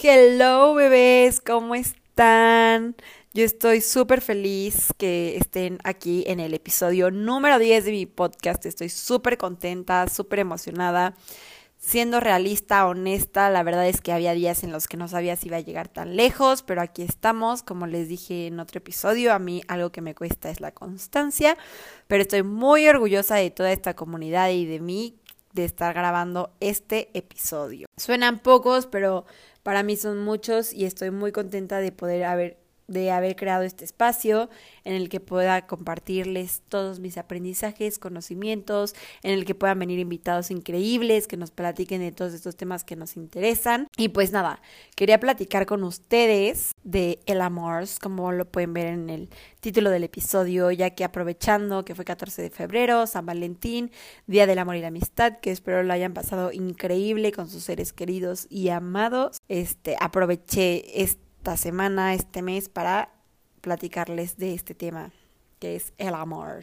Hello bebés, ¿cómo están? Yo estoy súper feliz que estén aquí en el episodio número 10 de mi podcast. Estoy súper contenta, súper emocionada. Siendo realista, honesta, la verdad es que había días en los que no sabía si iba a llegar tan lejos, pero aquí estamos. Como les dije en otro episodio, a mí algo que me cuesta es la constancia, pero estoy muy orgullosa de toda esta comunidad y de mí de estar grabando este episodio. Suenan pocos, pero para mí son muchos y estoy muy contenta de poder haber de haber creado este espacio en el que pueda compartirles todos mis aprendizajes, conocimientos, en el que puedan venir invitados increíbles que nos platiquen de todos estos temas que nos interesan. Y pues nada, quería platicar con ustedes de El Amor, como lo pueden ver en el título del episodio, ya que aprovechando que fue 14 de febrero, San Valentín, Día del Amor y la Amistad, que espero lo hayan pasado increíble con sus seres queridos y amados. Este, aproveché este esta semana, este mes, para platicarles de este tema, que es el amor.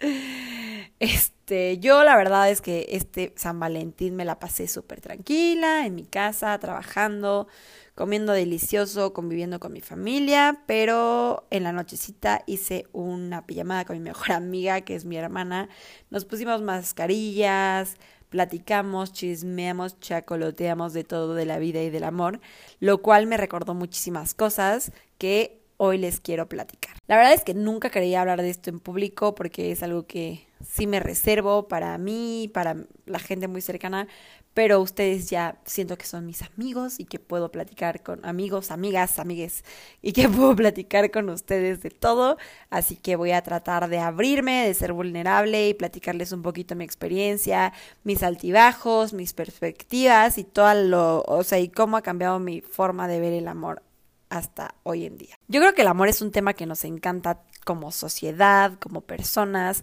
este, yo la verdad es que este San Valentín me la pasé súper tranquila, en mi casa, trabajando, comiendo delicioso, conviviendo con mi familia, pero en la nochecita hice una pijamada con mi mejor amiga, que es mi hermana. Nos pusimos mascarillas, platicamos, chismeamos, chacoloteamos de todo de la vida y del amor, lo cual me recordó muchísimas cosas que hoy les quiero platicar. La verdad es que nunca quería hablar de esto en público porque es algo que sí me reservo para mí, para la gente muy cercana, pero ustedes ya siento que son mis amigos y que puedo platicar con amigos, amigas, amigues y que puedo platicar con ustedes de todo, así que voy a tratar de abrirme, de ser vulnerable y platicarles un poquito mi experiencia, mis altibajos, mis perspectivas y todo lo, o sea, y cómo ha cambiado mi forma de ver el amor hasta hoy en día. Yo creo que el amor es un tema que nos encanta como sociedad, como personas,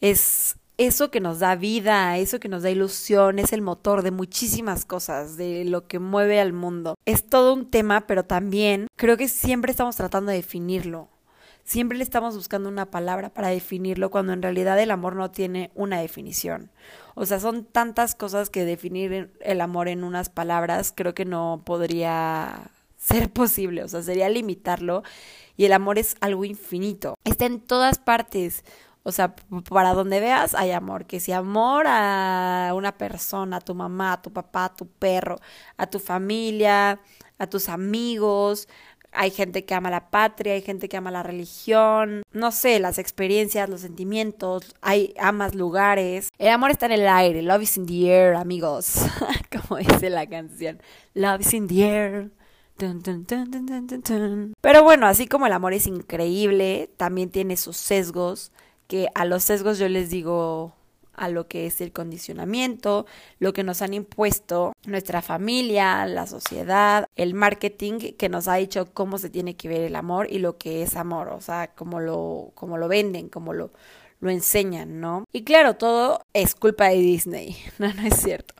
es eso que nos da vida, eso que nos da ilusión, es el motor de muchísimas cosas, de lo que mueve al mundo. Es todo un tema, pero también creo que siempre estamos tratando de definirlo. Siempre le estamos buscando una palabra para definirlo cuando en realidad el amor no tiene una definición. O sea, son tantas cosas que definir el amor en unas palabras creo que no podría ser posible, o sea, sería limitarlo y el amor es algo infinito. Está en todas partes. O sea, para donde veas hay amor. Que si amor a una persona, a tu mamá, a tu papá, a tu perro, a tu familia, a tus amigos. Hay gente que ama la patria, hay gente que ama la religión, no sé, las experiencias, los sentimientos, hay amas lugares. El amor está en el aire, love is in the air, amigos, como dice la canción. Love is in the air. Pero bueno, así como el amor es increíble, también tiene sus sesgos, que a los sesgos yo les digo a lo que es el condicionamiento, lo que nos han impuesto nuestra familia, la sociedad, el marketing que nos ha dicho cómo se tiene que ver el amor y lo que es amor, o sea, cómo lo, cómo lo venden, cómo lo, lo enseñan, ¿no? Y claro, todo es culpa de Disney, no, no es cierto.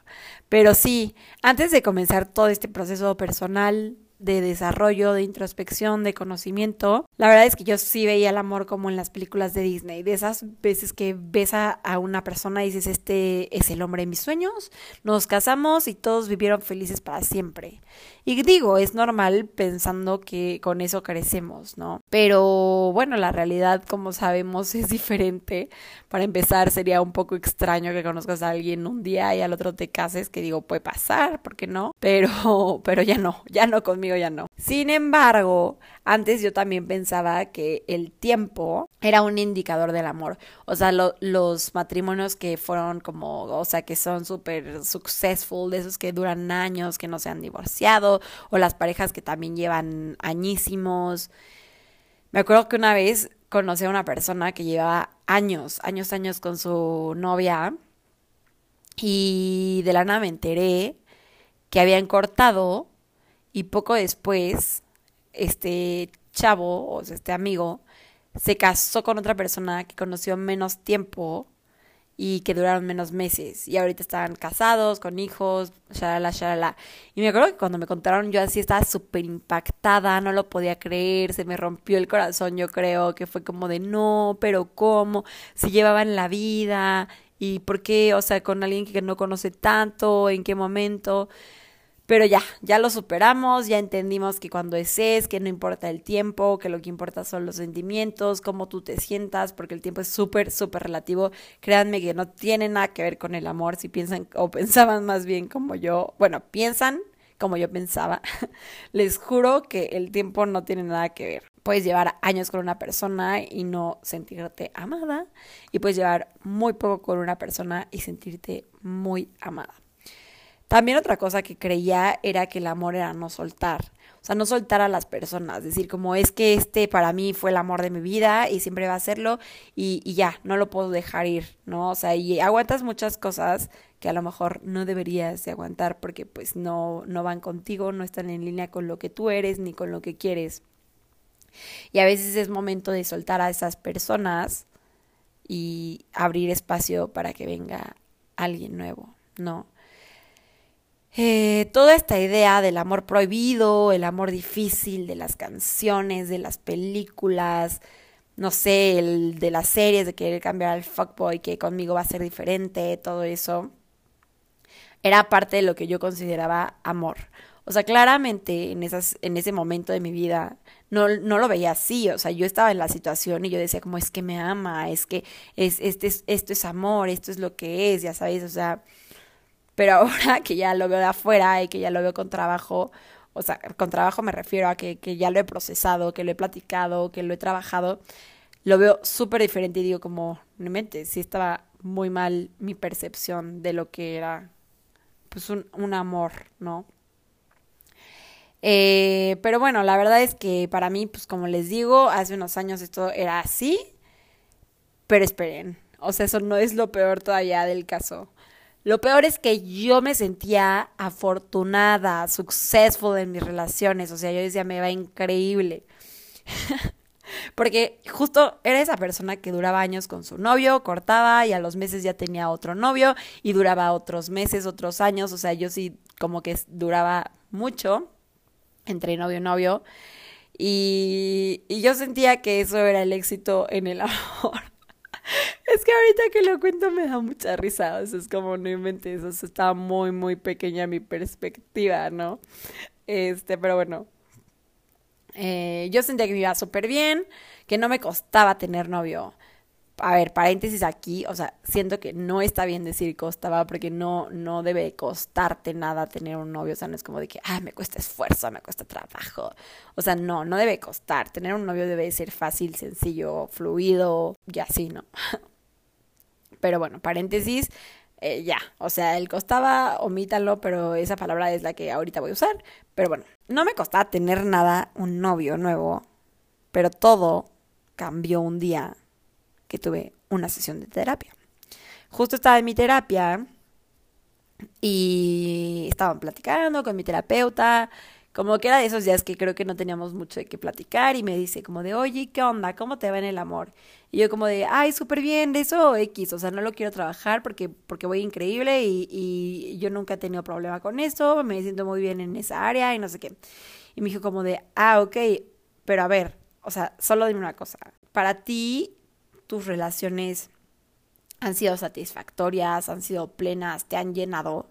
Pero sí, antes de comenzar todo este proceso personal, de desarrollo, de introspección, de conocimiento. La verdad es que yo sí veía el amor como en las películas de Disney, de esas veces que ves a, una persona y dices, este es el hombre de mis sueños, nos casamos y todos vivieron felices para siempre. Y digo, es normal pensando que con eso carecemos, ¿no? Pero bueno, la realidad, como sabemos, es diferente. Para empezar, sería un poco extraño que conozcas a alguien un día y al otro te cases, que digo, puede pasar, ¿por qué no? Pero, pero ya no, ya no conmigo, ya no. Sin embargo, antes yo también pensaba que el tiempo era un indicador del amor. O sea, los matrimonios que fueron como, o sea, que son súper successful, de esos que duran años, que no se han divorciado, o las parejas que también llevan añísimos. Me acuerdo que una vez conocí a una persona que llevaba años, años, años con su novia y de la me enteré que habían cortado y poco después este chavo, o sea, este amigo, se casó con otra persona que conoció menos tiempo y que duraron menos meses. Y ahorita estaban casados, con hijos, shalala, shalala. Y me acuerdo que cuando me contaron yo así estaba súper impactada, no lo podía creer, se me rompió el corazón, yo creo, que fue como de no, pero ¿cómo? Si llevaban la vida y por qué, o sea, con alguien que no conoce tanto, en qué momento. Pero ya, ya lo superamos, ya entendimos que cuando es es, que no importa el tiempo, que lo que importa son los sentimientos, cómo tú te sientas, porque el tiempo es súper, súper relativo. Créanme que no tiene nada que ver con el amor, si piensan o pensaban más bien como yo, bueno, piensan como yo pensaba. Les juro que el tiempo no tiene nada que ver. Puedes llevar años con una persona y no sentirte amada, y puedes llevar muy poco con una persona y sentirte muy amada. También otra cosa que creía era que el amor era no soltar. O sea, no soltar a las personas, decir como es que este para mí fue el amor de mi vida y siempre va a serlo y, ya, no lo puedo dejar ir, ¿no? O sea, y aguantas muchas cosas que a lo mejor no deberías de aguantar porque pues no, no van contigo, no están en línea con lo que tú eres ni con lo que quieres. Y a veces es momento de soltar a esas personas y abrir espacio para que venga alguien nuevo, ¿no? Eh, toda esta idea del amor prohibido, el amor difícil, de las canciones, de las películas, no sé, el de las series, de querer cambiar al fuckboy, que conmigo va a ser diferente, todo eso, era parte de lo que yo consideraba amor. O sea, claramente en, esas, en ese momento de mi vida no, no lo veía así. O sea, yo estaba en la situación y yo decía como es que me ama, es que es, este es, esto es amor, esto es lo que es, ya sabes, o sea pero ahora que ya lo veo de afuera y que ya lo veo con trabajo, o sea, con trabajo me refiero a que, que ya lo he procesado, que lo he platicado, que lo he trabajado, lo veo súper diferente y digo como, realmente, sí estaba muy mal mi percepción de lo que era pues un, un amor, ¿no? Eh, pero bueno, la verdad es que para mí, pues como les digo, hace unos años esto era así, pero esperen, o sea, eso no es lo peor todavía del caso. Lo peor es que yo me sentía afortunada, successful en mis relaciones. O sea, yo decía, me va increíble. Porque justo era esa persona que duraba años con su novio, cortaba y a los meses ya tenía otro novio y duraba otros meses, otros años. O sea, yo sí como que duraba mucho entre novio y novio. Y, y yo sentía que eso era el éxito en el amor. Es que ahorita que lo cuento me da mucha risa, o sea, es como no inventes, eso está muy, muy pequeña mi perspectiva, ¿no? Este, pero bueno, eh, yo sentía que me iba súper bien, que no me costaba tener novio a ver, paréntesis aquí, o sea, siento que no está bien decir costaba porque no, no debe costarte nada tener un novio, o sea, no es como de que, ah, me cuesta esfuerzo, me cuesta trabajo, o sea, no, no debe costar, tener un novio debe ser fácil, sencillo, fluido y así, ¿no? Pero bueno, paréntesis, eh, ya, o sea, el costaba, omítalo, pero esa palabra es la que ahorita voy a usar, pero bueno, no me costaba tener nada, un novio nuevo, pero todo cambió un día que tuve una sesión de terapia. Justo estaba en mi terapia y estaban platicando con mi terapeuta, como que era de esos días que creo que no teníamos mucho de qué platicar y me dice como de, oye, ¿qué onda? ¿Cómo te va en el amor? Y yo como de, ay, súper bien, de eso X, o sea, no lo quiero trabajar porque, porque voy increíble y, y yo nunca he tenido problema con eso, me siento muy bien en esa área y no sé qué. Y me dijo como de, ah, ok, pero a ver, o sea, solo dime una cosa, para ti tus relaciones han sido satisfactorias, han sido plenas, te han llenado.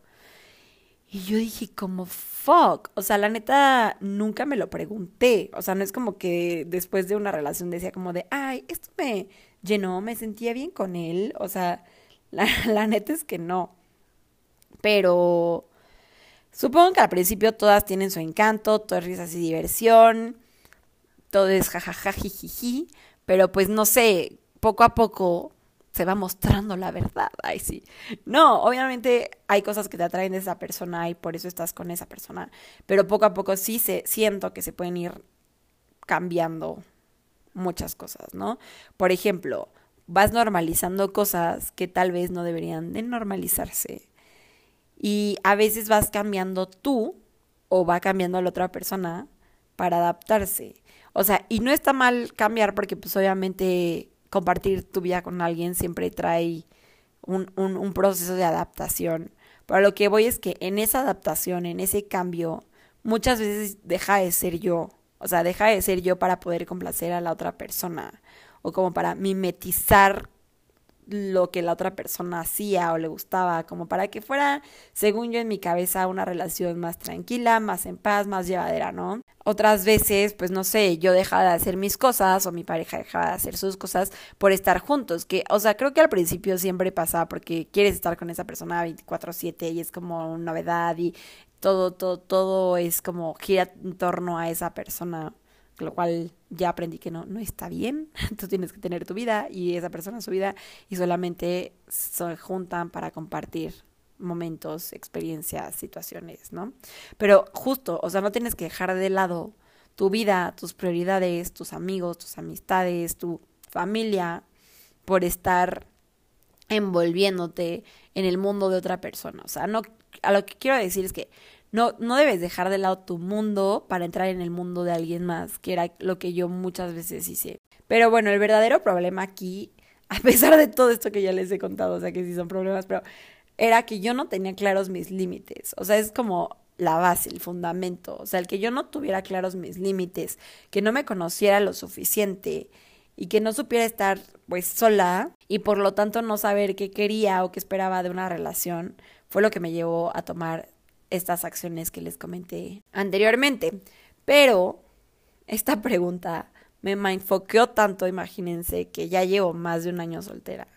Y yo dije como, fuck, o sea, la neta nunca me lo pregunté, o sea, no es como que después de una relación decía como de, ay, esto me llenó, me sentía bien con él, o sea, la, la neta es que no. Pero supongo que al principio todas tienen su encanto, todo es risas y diversión, todo es jajaja, jijiji, pero pues no sé, poco a poco se va mostrando la verdad. Ay, sí. No, obviamente hay cosas que te atraen de esa persona y por eso estás con esa persona. Pero poco a poco sí se, siento que se pueden ir cambiando muchas cosas, ¿no? Por ejemplo, vas normalizando cosas que tal vez no deberían de normalizarse. Y a veces vas cambiando tú o va cambiando la otra persona para adaptarse. O sea, y no está mal cambiar porque pues obviamente compartir tu vida con alguien siempre trae un, un, proceso de adaptación. Pero lo que voy es que en esa adaptación, en ese cambio, muchas veces deja de ser yo. O sea, deja de ser yo para poder complacer a la otra persona. O como para mimetizar lo que la otra persona hacía o le gustaba, como para que fuera, según yo en mi cabeza, una relación más tranquila, más en paz, más llevadera, ¿no? Otras veces, pues no sé, yo dejaba de hacer mis cosas o mi pareja dejaba de hacer sus cosas por estar juntos, que, o sea, creo que al principio siempre pasaba porque quieres estar con esa persona 24/7 y es como novedad y todo, todo, todo es como gira en torno a esa persona lo cual ya aprendí que no, no está bien. Tú tienes que tener tu vida y esa persona su vida y solamente se juntan para compartir momentos, experiencias, situaciones, ¿no? Pero justo, o sea, no tienes que dejar de lado tu vida, tus prioridades, tus amigos, tus amistades, tu familia, por estar envolviéndote en el mundo de otra persona. O sea, no, a lo que quiero decir es que no, no debes dejar de lado tu mundo para entrar en el mundo de alguien más, que era lo que yo muchas veces hice. Pero bueno, el verdadero problema aquí, a pesar de todo esto que ya les he contado, o sea que sí son problemas, pero era que yo no tenía claros mis límites. O sea, es como la base, el fundamento. O sea, el que yo no tuviera claros mis límites, que no me conociera lo suficiente y que no supiera estar pues sola y por lo tanto no saber qué quería o qué esperaba de una relación, fue lo que me llevó a tomar estas acciones que les comenté anteriormente. Pero esta pregunta me mindfoqueó tanto, imagínense, que ya llevo más de un año soltera.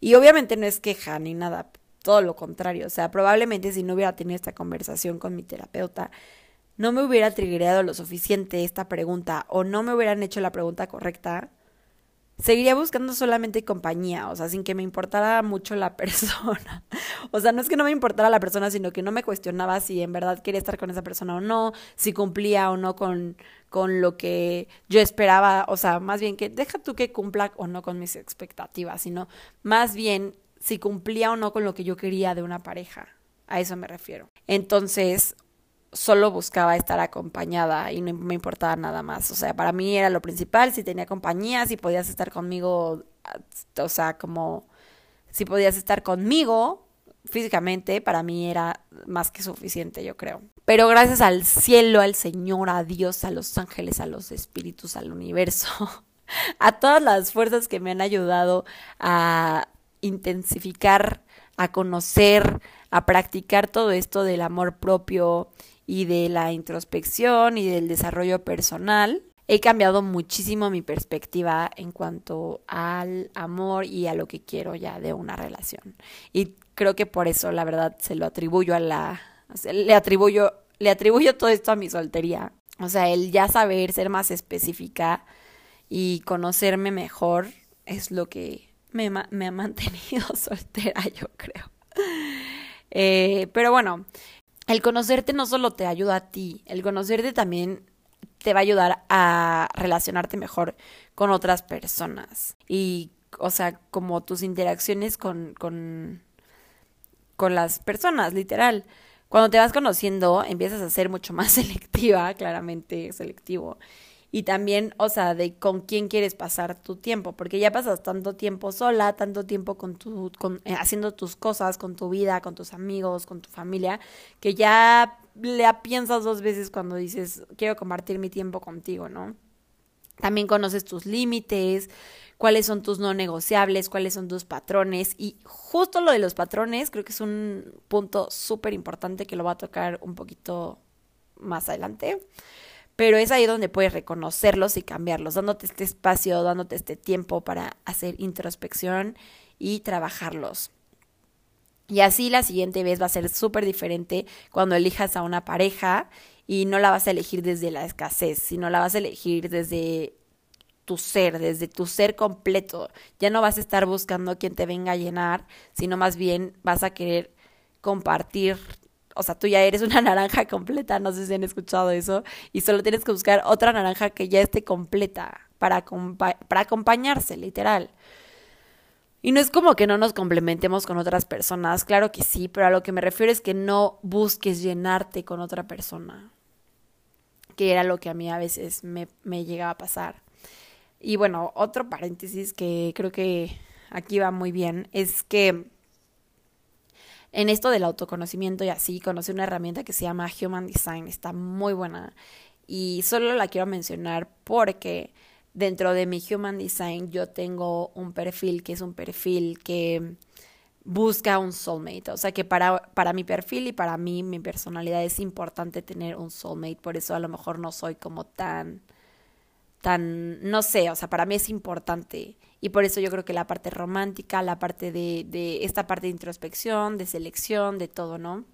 Y obviamente no es queja ni nada, todo lo contrario. O sea, probablemente si no hubiera tenido esta conversación con mi terapeuta, no me hubiera triggerado lo suficiente esta pregunta o no me hubieran hecho la pregunta correcta seguiría buscando solamente compañía, o sea, sin que me importara mucho la persona. o sea, no es que no me importara la persona, sino que no me cuestionaba si en verdad quería estar con esa persona o no, si cumplía o no con, con lo que yo esperaba, o sea, más bien que deja tú que cumpla o no con mis expectativas, sino más bien si cumplía o no con lo que yo quería de una pareja. A eso me refiero. Entonces, solo buscaba estar acompañada y no me importaba nada más. O sea, para mí era lo principal, si tenía compañía, si podías estar conmigo, o sea, como si podías estar conmigo físicamente, para mí era más que suficiente, yo creo. Pero gracias al cielo, al Señor, a Dios, a los ángeles, a los espíritus, al universo, a todas las fuerzas que me han ayudado a intensificar, a conocer, a practicar todo esto del amor propio y de la introspección y del desarrollo personal, he cambiado muchísimo mi perspectiva en cuanto al amor y a lo que quiero ya de una relación. Y creo que por eso, la verdad, se lo atribuyo a la... le atribuyo, le atribuyo todo esto a mi soltería. O sea, el ya saber, ser más específica y conocerme mejor es lo que me, ha mantenido soltera, yo creo. Eh, pero bueno, el conocerte no solo te ayuda a ti, el conocerte también te va a ayudar a relacionarte mejor con otras personas. Y, o sea, como tus interacciones con, con, con las personas, literal. Cuando te vas conociendo, empiezas a ser mucho más selectiva, claramente selectivo y también, o sea, de con quién quieres pasar tu tiempo, porque ya pasas tanto tiempo sola, tanto tiempo con tu, con, eh, haciendo tus cosas, con tu vida, con tus amigos, con tu familia, que ya le piensas dos veces cuando dices, quiero compartir mi tiempo contigo, ¿no? También conoces tus límites, cuáles son tus no negociables, cuáles son tus patrones. Y justo lo de los patrones creo que es un punto súper importante que lo voy a tocar un poquito más adelante pero es ahí donde puedes reconocerlos y cambiarlos, dándote este espacio, dándote este tiempo para hacer introspección y trabajarlos. Y así la siguiente vez va a ser súper diferente cuando elijas a una pareja y no la vas a elegir desde la escasez, sino la vas a elegir desde tu ser, desde tu ser completo. Ya no vas a estar buscando quien te venga a llenar, sino más bien vas a querer compartir o sea, tú ya eres una naranja completa, no sé si han escuchado eso, y solo tienes que buscar otra naranja que ya esté completa para, para acompañarse, literal. Y no es como que no nos complementemos con otras personas, claro que sí, pero a lo que me refiero es que no busques llenarte con otra persona, que era lo que a mí a veces me, me llegaba a pasar. Y bueno, otro paréntesis que creo que aquí va muy bien es que en esto del autoconocimiento y así, conocí una herramienta que se llama Human Design, está muy buena y solo la quiero mencionar porque dentro de mi Human Design yo tengo un perfil que es un perfil que busca un soulmate. O sea que para, para mi perfil y para mí, mi personalidad es importante tener un soulmate. Por eso a lo mejor no soy como tan, tan, no sé, o sea, para mí es importante. Y por eso yo creo que la parte romántica, la parte de, de esta parte de introspección, de selección, de todo, ¿no?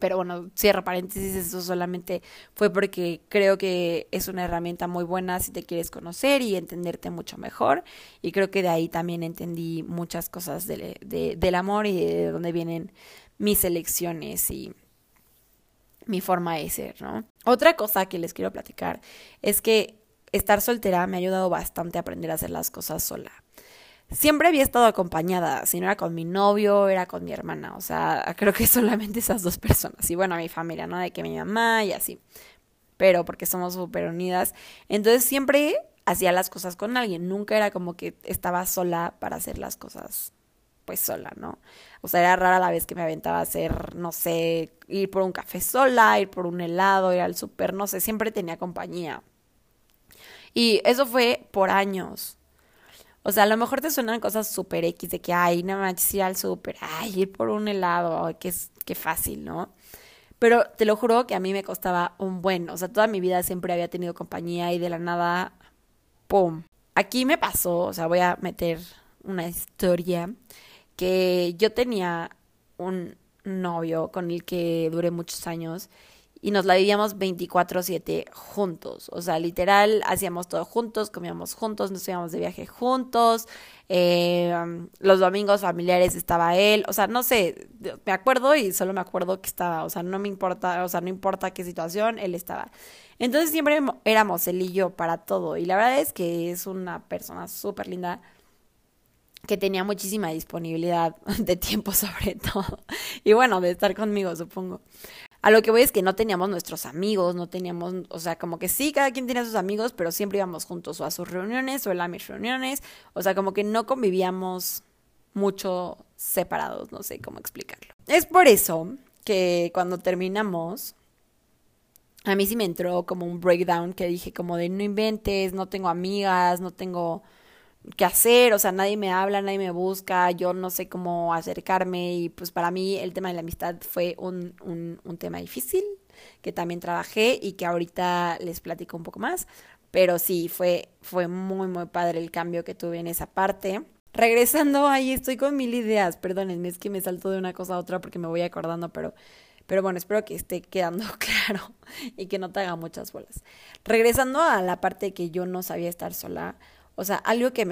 Pero bueno, cierro paréntesis, eso solamente fue porque creo que es una herramienta muy buena si te quieres conocer y entenderte mucho mejor. Y creo que de ahí también entendí muchas cosas de, del amor y de dónde vienen mis elecciones y mi forma de ser, ¿no? Otra cosa que les quiero platicar es que estar soltera me ha ayudado bastante a aprender a hacer las cosas sola siempre había estado acompañada, si no era con mi novio, era con mi hermana, o sea, creo que solamente esas dos personas, y bueno, mi familia, ¿no? De que mi mamá y así, pero porque somos súper unidas, entonces siempre hacía las cosas con alguien, nunca era como que estaba sola para hacer las cosas pues sola, ¿no? O sea, era rara la vez que me aventaba a hacer, no sé, ir por un café sola, ir por un helado, ir al súper, no sé, siempre tenía compañía. Y eso fue por años. O sea, a lo mejor te suenan cosas súper X de que, ay, nada más ir al súper, ay, ir por un helado, ay, qué, qué fácil, ¿no? Pero te lo juro que a mí me costaba un buen, o sea, toda mi vida siempre había tenido compañía y de la nada, ¡pum! Aquí me pasó, o sea, voy a meter una historia, que yo tenía un novio con el que duré muchos años y nos la vivíamos 24/7 juntos. O sea, literal, hacíamos todo juntos, comíamos juntos, nos íbamos de viaje juntos. Eh, los domingos familiares estaba él. O sea, no sé, me acuerdo y solo me acuerdo que estaba. O sea, no me importa, o sea, no importa qué situación, él estaba. Entonces siempre éramos él y yo para todo. Y la verdad es que es una persona súper linda que tenía muchísima disponibilidad de tiempo sobre todo. Y bueno, de estar conmigo, supongo. A lo que voy es que no teníamos nuestros amigos, no teníamos, o sea, como que sí, cada quien tenía sus amigos, pero siempre íbamos juntos o a sus reuniones o a mis reuniones, o sea, como que no convivíamos mucho separados, no sé cómo explicarlo. Es por eso que cuando terminamos, a mí sí me entró como un breakdown que dije como de no inventes, no tengo amigas, no tengo qué hacer, o sea, nadie me habla, nadie me busca, yo no sé cómo acercarme y pues para mí el tema de la amistad fue un, un, un tema difícil que también trabajé y que ahorita les platico un poco más, pero sí, fue, fue muy, muy padre el cambio que tuve en esa parte. Regresando ahí, estoy con mil ideas, perdónenme, es que me salto de una cosa a otra porque me voy acordando, pero, pero bueno, espero que esté quedando claro y que no te haga muchas bolas. Regresando a la parte que yo no sabía estar sola, o sea, algo que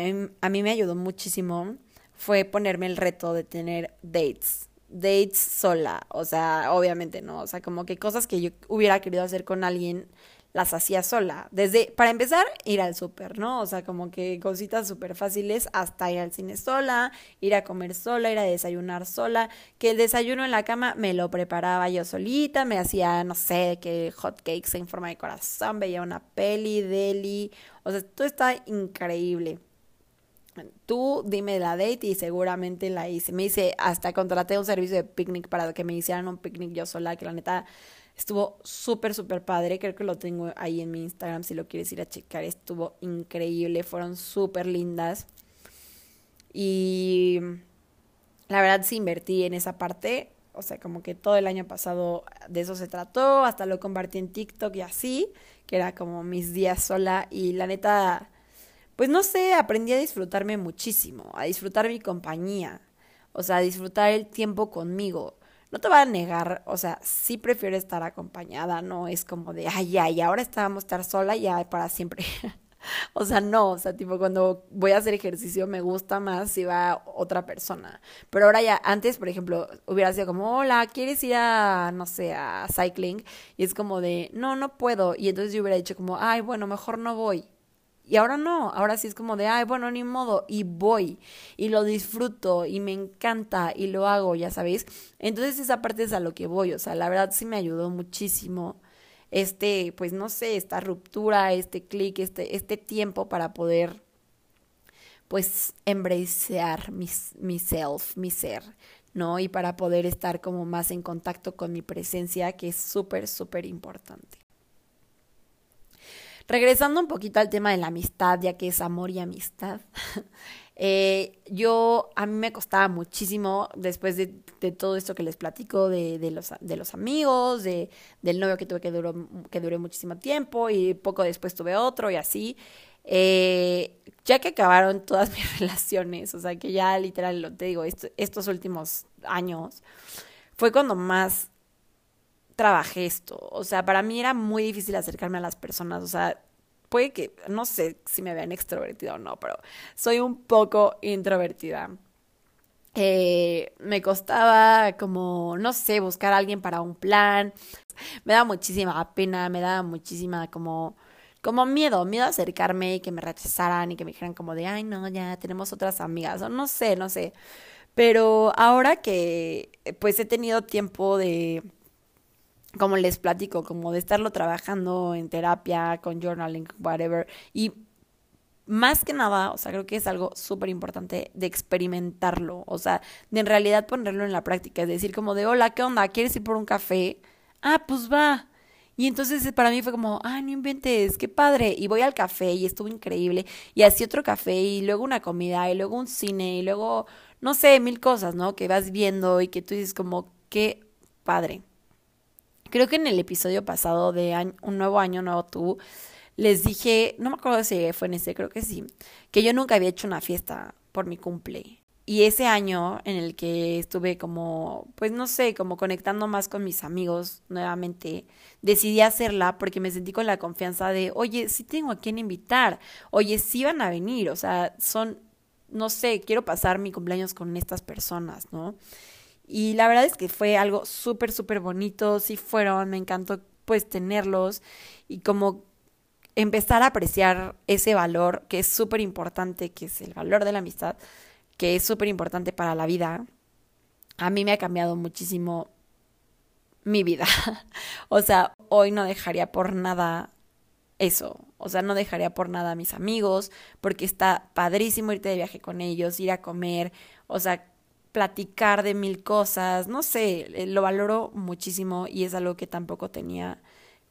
a mí me ayudó muchísimo fue ponerme el reto de tener dates. Dates sola. O sea, obviamente no. O sea, como que cosas que yo hubiera querido hacer con alguien las hacía sola. Desde, para empezar, ir al súper, ¿no? O sea, como que cositas súper fáciles hasta ir al cine sola, ir a comer sola, ir a desayunar sola, que el desayuno en la cama me lo preparaba yo solita, me hacía, no sé, que hot cakes en forma de corazón, veía una peli, deli, o sea, todo está increíble. Tú dime la date y seguramente la hice. Me hice, hasta contraté un servicio de picnic para que me hicieran un picnic yo sola, que la neta Estuvo súper, súper padre. Creo que lo tengo ahí en mi Instagram si lo quieres ir a checar. Estuvo increíble. Fueron súper lindas. Y la verdad sí invertí en esa parte. O sea, como que todo el año pasado de eso se trató. Hasta lo compartí en TikTok y así. Que era como mis días sola. Y la neta, pues no sé, aprendí a disfrutarme muchísimo. A disfrutar mi compañía. O sea, a disfrutar el tiempo conmigo no te voy a negar, o sea, sí prefiero estar acompañada, no es como de, ay, ya, y ahora estábamos estar sola ya para siempre. o sea, no, o sea, tipo cuando voy a hacer ejercicio me gusta más si va otra persona. Pero ahora ya, antes, por ejemplo, hubiera sido como, hola, ¿quieres ir a, no sé, a cycling? Y es como de, no, no puedo. Y entonces yo hubiera dicho como, ay, bueno, mejor no voy. Y ahora no, ahora sí es como de, ay, bueno, ni modo, y voy, y lo disfruto, y me encanta, y lo hago, ya sabéis. Entonces esa parte es a lo que voy, o sea, la verdad sí me ayudó muchísimo este, pues no sé, esta ruptura, este clic, este, este tiempo para poder, pues, embracear mi, mi self, mi ser, ¿no? Y para poder estar como más en contacto con mi presencia, que es súper, súper importante. Regresando un poquito al tema de la amistad, ya que es amor y amistad. Eh, yo, a mí me costaba muchísimo después de, todo esto que les platico, de, los, de los amigos, de, del novio que tuve que duró, que duró muchísimo tiempo y poco después tuve otro y así. Eh, ya que acabaron todas mis relaciones, o sea que ya literal, te digo, estos últimos años, fue cuando más trabajé esto. O sea, para mí era muy difícil acercarme a las personas. O sea, puede que, no sé si me vean extrovertida o no, pero soy un poco introvertida. Eh, me costaba como, no sé, buscar a alguien para un plan. Me daba muchísima pena, me daba muchísima como, como miedo, miedo a acercarme y que me rechazaran y que me dijeran como de, ay, no, ya tenemos otras amigas, o no sé, no sé. Pero ahora que pues he tenido tiempo de, como les platico, como de estarlo trabajando en terapia, con journaling, whatever, y más que nada, o sea, creo que es algo súper importante de experimentarlo, o sea, de en realidad ponerlo en la práctica, es decir, como de, hola, ¿qué onda? ¿Quieres ir por un café? Ah, pues va. Y entonces para mí fue como, ah, no inventes, qué padre. Y voy al café y estuvo increíble. Y así otro café y luego una comida y luego un cine y luego, no sé, mil cosas, ¿no? Que vas viendo y que tú dices como, qué padre. Creo que en el episodio pasado de Un Nuevo Año, Nuevo Tú, les dije, no me acuerdo si fue en ese, creo que sí, que yo nunca había hecho una fiesta por mi cumple. Y ese año en el que estuve como, pues no sé, como conectando más con mis amigos nuevamente, decidí hacerla porque me sentí con la confianza de, oye, sí tengo a quién invitar, oye, sí van a venir, o sea, son, no sé, quiero pasar mi cumpleaños con estas personas, ¿no? Y la verdad es que fue algo súper, súper bonito, sí fueron, me encantó pues tenerlos y como empezar a apreciar ese valor que es súper importante, que es el valor de la amistad, que es súper importante para la vida. A mí me ha cambiado muchísimo mi vida. o sea, hoy no dejaría por nada eso. O sea, no dejaría por nada a mis amigos, porque está padrísimo irte de viaje con ellos, ir a comer. O sea, platicar de mil cosas, no sé, eh, lo valoro muchísimo y es algo que tampoco tenía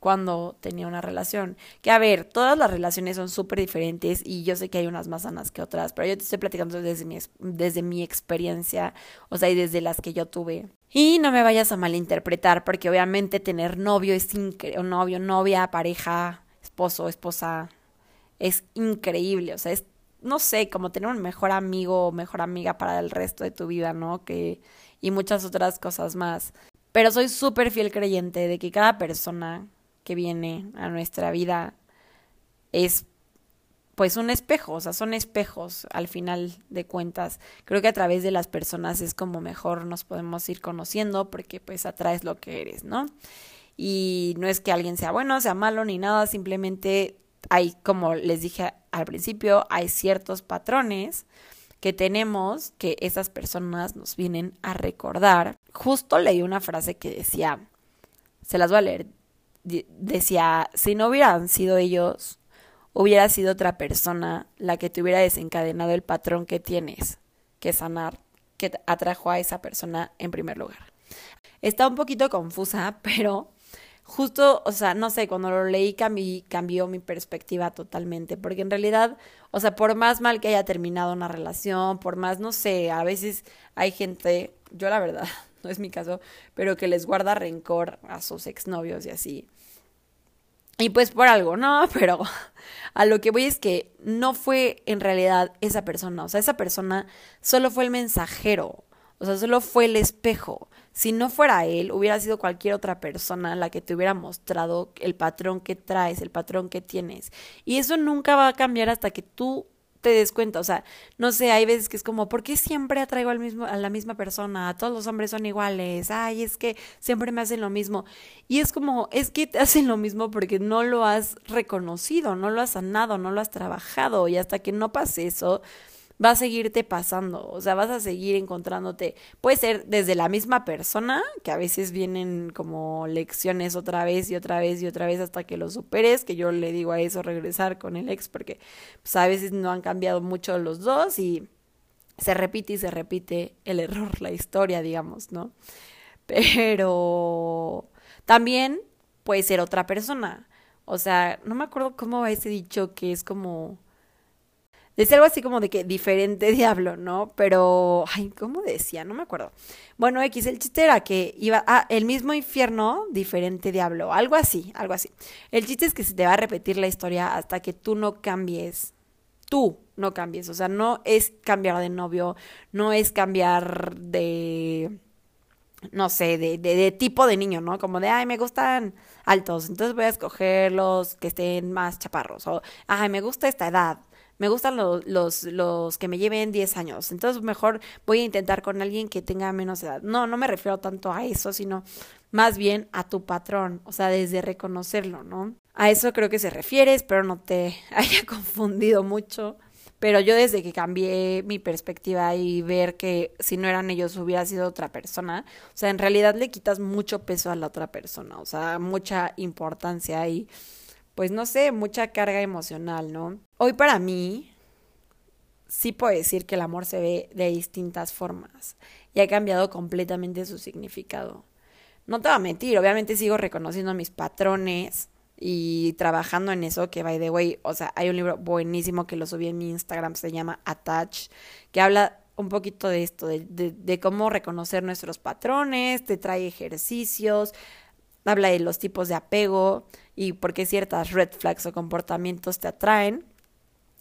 cuando tenía una relación. Que a ver, todas las relaciones son súper diferentes y yo sé que hay unas más sanas que otras, pero yo te estoy platicando desde mi, desde mi experiencia, o sea, y desde las que yo tuve. Y no me vayas a malinterpretar, porque obviamente tener novio es increíble, novio, novia, pareja, esposo, esposa, es increíble, o sea, es no sé, como tener un mejor amigo o mejor amiga para el resto de tu vida, ¿no? Que, y muchas otras cosas más. Pero soy súper fiel creyente de que cada persona que viene a nuestra vida es pues un espejo, o sea, son espejos al final de cuentas. Creo que a través de las personas es como mejor nos podemos ir conociendo porque pues atraes lo que eres, ¿no? Y no es que alguien sea bueno, sea malo ni nada, simplemente hay, como les dije al principio, hay ciertos patrones que tenemos que esas personas nos vienen a recordar. Justo leí una frase que decía, se las voy a leer, decía, si no hubieran sido ellos, hubiera sido otra persona la que te hubiera desencadenado el patrón que tienes que sanar, que atrajo a esa persona en primer lugar. Está un poquito confusa, pero justo, o sea, no sé, cuando lo leí cambió mi perspectiva totalmente, porque en realidad, o sea, por más mal que haya terminado una relación, por más, no sé, a veces hay gente, yo la verdad, no es mi caso, pero que les guarda rencor a sus exnovios y así. Y pues por algo, no, pero a lo que voy es que no fue en realidad esa persona, o sea, esa persona solo fue el mensajero, o sea, solo fue el espejo. Si no fuera él, hubiera sido cualquier otra persona la que te hubiera mostrado el patrón que traes, el patrón que tienes. Y eso nunca va a cambiar hasta que tú te des cuenta, o sea, no sé, hay veces que es como, ¿por qué siempre atraigo al mismo, a la misma persona? Todos los hombres son iguales, ay, es que siempre me hacen lo mismo. Y es como, es que te hacen lo mismo porque no lo has reconocido, no lo has sanado, no lo has trabajado, y hasta que no pase eso, va a seguirte pasando, o sea, vas a seguir encontrándote, puede ser desde la misma persona, que a veces vienen como lecciones otra vez y otra vez y otra vez hasta que lo superes, que yo le digo a eso regresar con el ex, porque pues, a veces no han cambiado mucho los dos y se repite y se repite el error, la historia, digamos, ¿no? Pero también puede ser otra persona. O sea, no me acuerdo cómo va ese dicho que es como... Decía algo así como de que diferente diablo, ¿no? Pero, ay, ¿cómo decía? No me acuerdo. Bueno, X, el chiste era que iba a el mismo infierno, diferente diablo, algo así, algo así. El chiste es que se te va a repetir la historia hasta que tú no cambies. Tú no cambies. O sea, no es cambiar de novio, no es cambiar de no sé, de, de, de, tipo de niño, ¿no? Como de, ay, me gustan altos, entonces voy a escoger los que estén más chaparros. O, ay, me gusta esta edad, me gustan los, los, los que me lleven 10 años, entonces mejor voy a intentar con alguien que tenga menos edad. No, no me refiero tanto a eso, sino más bien a tu patrón, o sea, desde reconocerlo, ¿no? A eso creo que se refiere, espero no te haya confundido mucho. Pero yo desde que cambié mi perspectiva y ver que si no eran ellos hubiera sido otra persona, o sea, en realidad le quitas mucho peso a la otra persona, o sea, mucha importancia y pues no sé, mucha carga emocional, ¿no? Hoy para mí sí puedo decir que el amor se ve de distintas formas y ha cambiado completamente su significado. No te voy a mentir, obviamente sigo reconociendo mis patrones, y trabajando en eso, que by the way, o sea, hay un libro buenísimo que lo subí en mi Instagram, se llama Attach, que habla un poquito de esto, de, de, cómo reconocer nuestros patrones, te trae ejercicios, habla de los tipos de apego y por qué ciertas red flags o comportamientos te atraen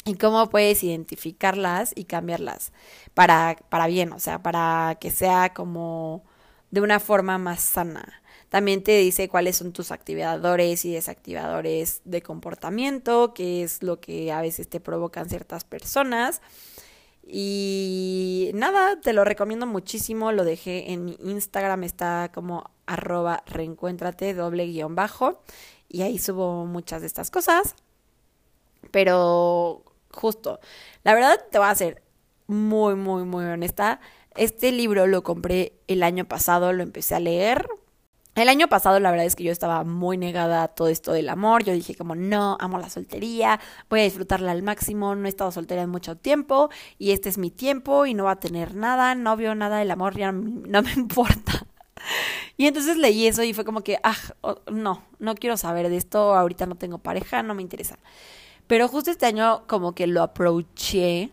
y cómo puedes identificarlas y cambiarlas para, para bien, o sea, para que sea como de una forma más sana. También te dice cuáles son tus activadores y desactivadores de comportamiento, qué es lo que a veces te provocan ciertas personas. Y nada, te lo recomiendo muchísimo. Lo dejé en mi Instagram, está como arroba reencuéntrate doble guion bajo. Y ahí subo muchas de estas cosas. Pero justo, la verdad te voy a ser muy, muy, muy honesta. Este libro lo compré el año pasado, lo empecé a leer el año pasado la verdad es que yo estaba muy negada a todo esto del amor. Yo dije como no, amo la soltería, voy a disfrutarla al máximo, no he estado soltera en mucho tiempo y este es mi tiempo y no va a tener nada, no veo nada del amor, ya no me importa. Y entonces leí eso y fue como que, ah, no, no quiero saber de esto, ahorita no tengo pareja, no me interesa. Pero justo este año como que lo aproché,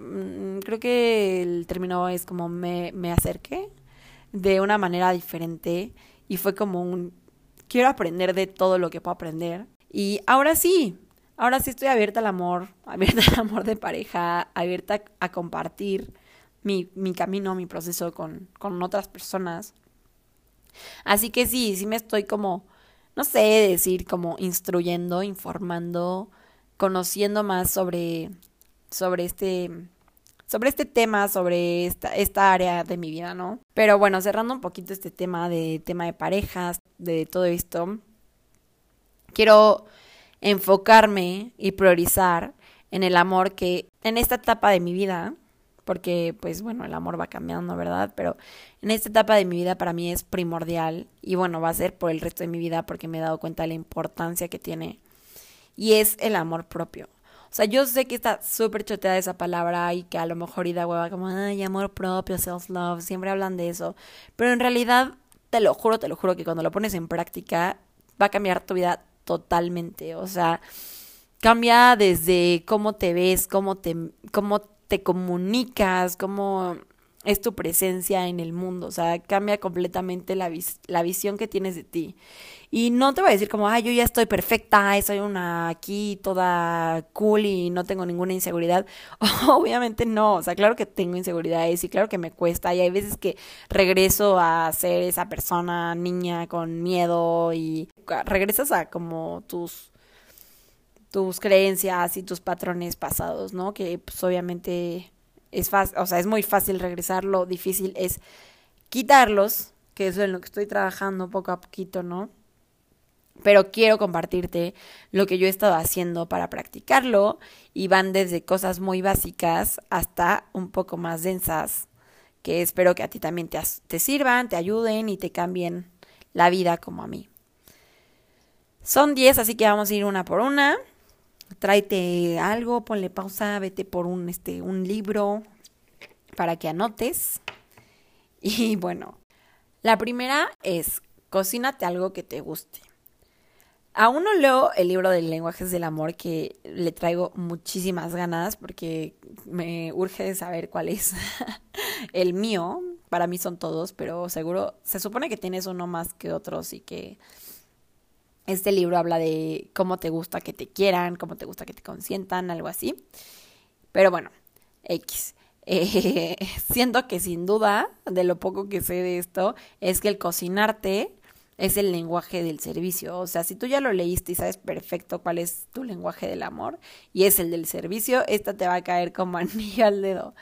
mm, creo que el término es como me, me acerqué de una manera diferente y fue como un quiero aprender de todo lo que puedo aprender y ahora sí, ahora sí estoy abierta al amor, abierta al amor de pareja, abierta a, compartir mi, mi, camino, mi proceso con, con otras personas. Así que sí, sí me estoy como, no sé decir, como instruyendo, informando, conociendo más sobre, sobre este sobre este tema, sobre esta, esta área de mi vida, ¿no? Pero bueno, cerrando un poquito este tema de tema de parejas, de todo esto, quiero enfocarme y priorizar en el amor que en esta etapa de mi vida, porque pues bueno, el amor va cambiando, ¿verdad? Pero en esta etapa de mi vida para mí es primordial y bueno, va a ser por el resto de mi vida porque me he dado cuenta de la importancia que tiene y es el amor propio. O sea, yo sé que está súper choteada esa palabra y que a lo mejor ida hueva como, ay, amor propio, self-love, siempre hablan de eso. Pero en realidad, te lo juro, te lo juro que cuando lo pones en práctica, va a cambiar tu vida totalmente. O sea, cambia desde cómo te ves, cómo te, cómo te comunicas, cómo es tu presencia en el mundo, o sea, cambia completamente la, la visión que tienes de ti. Y no te voy a decir como, ay, yo ya estoy perfecta, soy una aquí toda cool y no tengo ninguna inseguridad. Obviamente no, o sea, claro que tengo inseguridades y claro que me cuesta y hay veces que regreso a ser esa persona niña con miedo y regresas a como tus tus creencias y tus patrones pasados, ¿no? Que pues obviamente es fácil, o sea, es muy fácil regresar, lo difícil es quitarlos, que es en lo que estoy trabajando poco a poquito, ¿no? Pero quiero compartirte lo que yo he estado haciendo para practicarlo y van desde cosas muy básicas hasta un poco más densas, que espero que a ti también te, te sirvan, te ayuden y te cambien la vida como a mí. Son 10, así que vamos a ir una por una tráete algo, ponle pausa, vete por un, este, un libro para que anotes. Y bueno, la primera es cocínate algo que te guste. Aún no leo el libro de lenguajes del amor que le traigo muchísimas ganas porque me urge saber cuál es el mío. Para mí son todos, pero seguro se supone que tienes uno más que otros y que este libro habla de cómo te gusta que te quieran, cómo te gusta que te consientan, algo así. Pero bueno, X. Eh, siento que sin duda, de lo poco que sé de esto, es que el cocinarte es el lenguaje del servicio. O sea, si tú ya lo leíste y sabes perfecto cuál es tu lenguaje del amor y es el del servicio, esta te va a caer como anillo al dedo.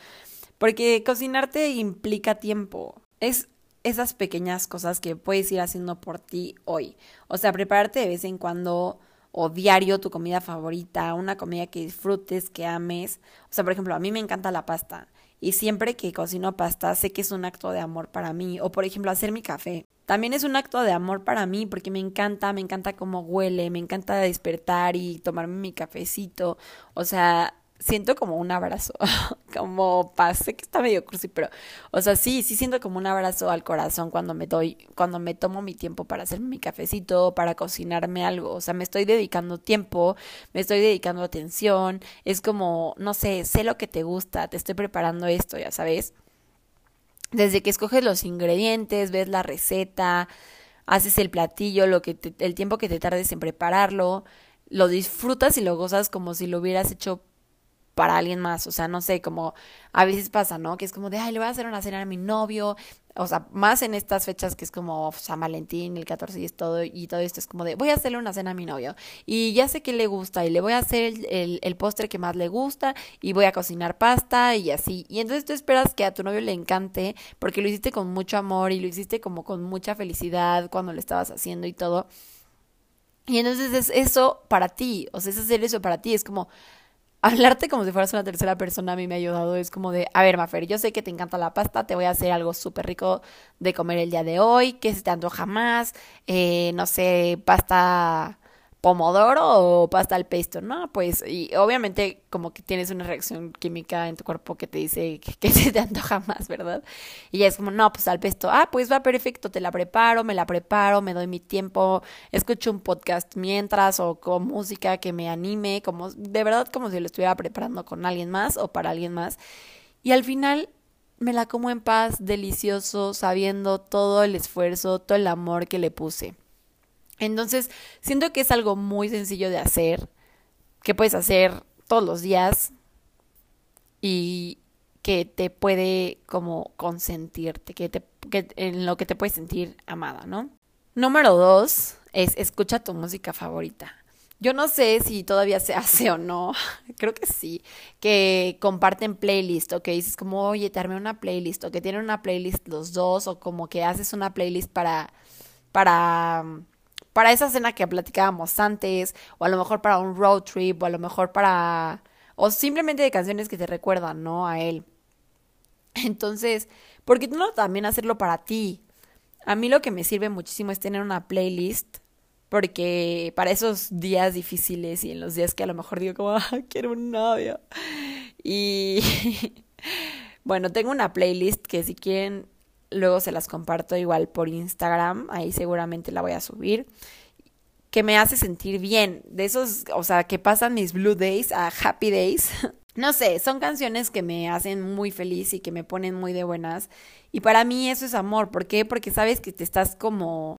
Porque cocinarte implica tiempo. Es esas pequeñas cosas que puedes ir haciendo por ti hoy. O sea, prepararte de vez en cuando o diario tu comida favorita, una comida que disfrutes, que ames. O sea, por ejemplo, a mí me encanta la pasta y siempre que cocino pasta sé que es un acto de amor para mí. O por ejemplo, hacer mi café. También es un acto de amor para mí porque me encanta, me encanta cómo huele, me encanta despertar y tomarme mi cafecito. O sea, siento como un abrazo, como paz, sé que está medio cursi, pero, o sea, sí, sí siento como un abrazo al corazón cuando me doy, cuando me tomo mi tiempo para hacerme mi cafecito, para cocinarme algo, o sea, me estoy dedicando tiempo, me estoy dedicando atención, es como, no sé, sé lo que te gusta, te estoy preparando esto, ya sabes. Desde que escoges los ingredientes, ves la receta, haces el platillo, lo que el tiempo que te tardes en prepararlo, lo disfrutas y lo gozas como si lo hubieras hecho para alguien más, o sea, no sé, como a veces pasa, ¿no? Que es como de, ay, le voy a hacer una cena a mi novio, o sea, más en estas fechas que es como San Valentín, el 14 y es todo, y todo esto es como de, voy a hacerle una cena a mi novio, y ya sé que le gusta, y le voy a hacer el, el, postre que más le gusta, y voy a cocinar pasta, y así, y entonces tú esperas que a tu novio le encante, porque lo hiciste con mucho amor, y lo hiciste como con mucha felicidad cuando lo estabas haciendo y todo, y entonces es eso para ti, o sea, es hacer eso para ti, es como hablarte como si fueras una tercera persona a mí me ha ayudado. Es como de, a ver, Mafer, yo sé que te encanta la pasta, te voy a hacer algo súper rico de comer el día de hoy, que se te antoja más, eh, no sé, pasta pomodoro o pasta al pesto, ¿no? Pues, y obviamente como que tienes una reacción química en tu cuerpo que te dice que, se te antoja más, ¿verdad? Y es como, no, pues al pesto, ah, pues va perfecto, te la preparo, me la preparo, me doy mi tiempo, escucho un podcast mientras o con música que me anime, como, de verdad como si lo estuviera preparando con alguien más o para alguien más. Y al final me la como en paz, delicioso, sabiendo todo el esfuerzo, todo el amor que le puse. Entonces, siento que es algo muy sencillo de hacer, que puedes hacer todos los días y que te puede como consentirte, que, te, que en lo que te puedes sentir amada, ¿no? Número dos es escucha tu música favorita. Yo no sé si todavía se hace o no, creo que sí, que comparten playlist o que dices como, oye, te armé una playlist o que tienen una playlist los dos o como que haces una playlist para, para para esa cena que platicábamos antes, o a lo mejor para un road trip, o a lo mejor para... o simplemente de canciones que te recuerdan, ¿no? A él. Entonces, ¿por qué no también hacerlo para ti? A mí lo que me sirve muchísimo es tener una playlist, porque para esos días difíciles y en los días que a lo mejor digo como, ah, quiero un novio. Y bueno, tengo una playlist que si quieren luego se las comparto igual por Instagram, ahí seguramente la voy a subir, que me hace sentir bien, de esos, o sea, que pasan mis blue days a happy days. No sé, son canciones que me hacen muy feliz y que me ponen muy de buenas. Y para mí eso es amor. ¿Por qué? Porque sabes que te estás como...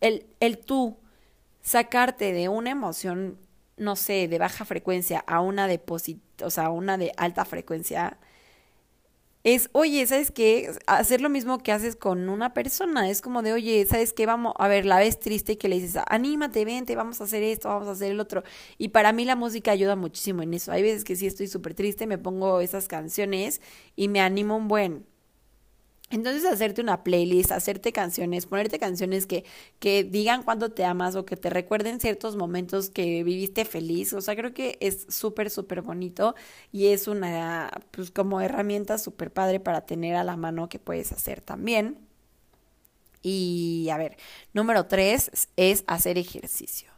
El, el tú sacarte de una emoción, no sé, de baja frecuencia a una de o sea, una de alta frecuencia, es, oye, ¿sabes qué? Hacer lo mismo que haces con una persona. Es como de, oye, ¿sabes qué? Vamos, a ver, la ves triste y que le dices, anímate, vente, vamos a hacer esto, vamos a hacer el otro. Y para mí la música ayuda muchísimo en eso. Hay veces que sí estoy súper triste, me pongo esas canciones y me animo un buen. Entonces hacerte una playlist, hacerte canciones, ponerte canciones que, que digan cuándo te amas o que te recuerden ciertos momentos que viviste feliz. O sea, creo que es súper, súper bonito y es una, pues como herramienta súper padre para tener a la mano que puedes hacer también. Y a ver, número tres es hacer ejercicio.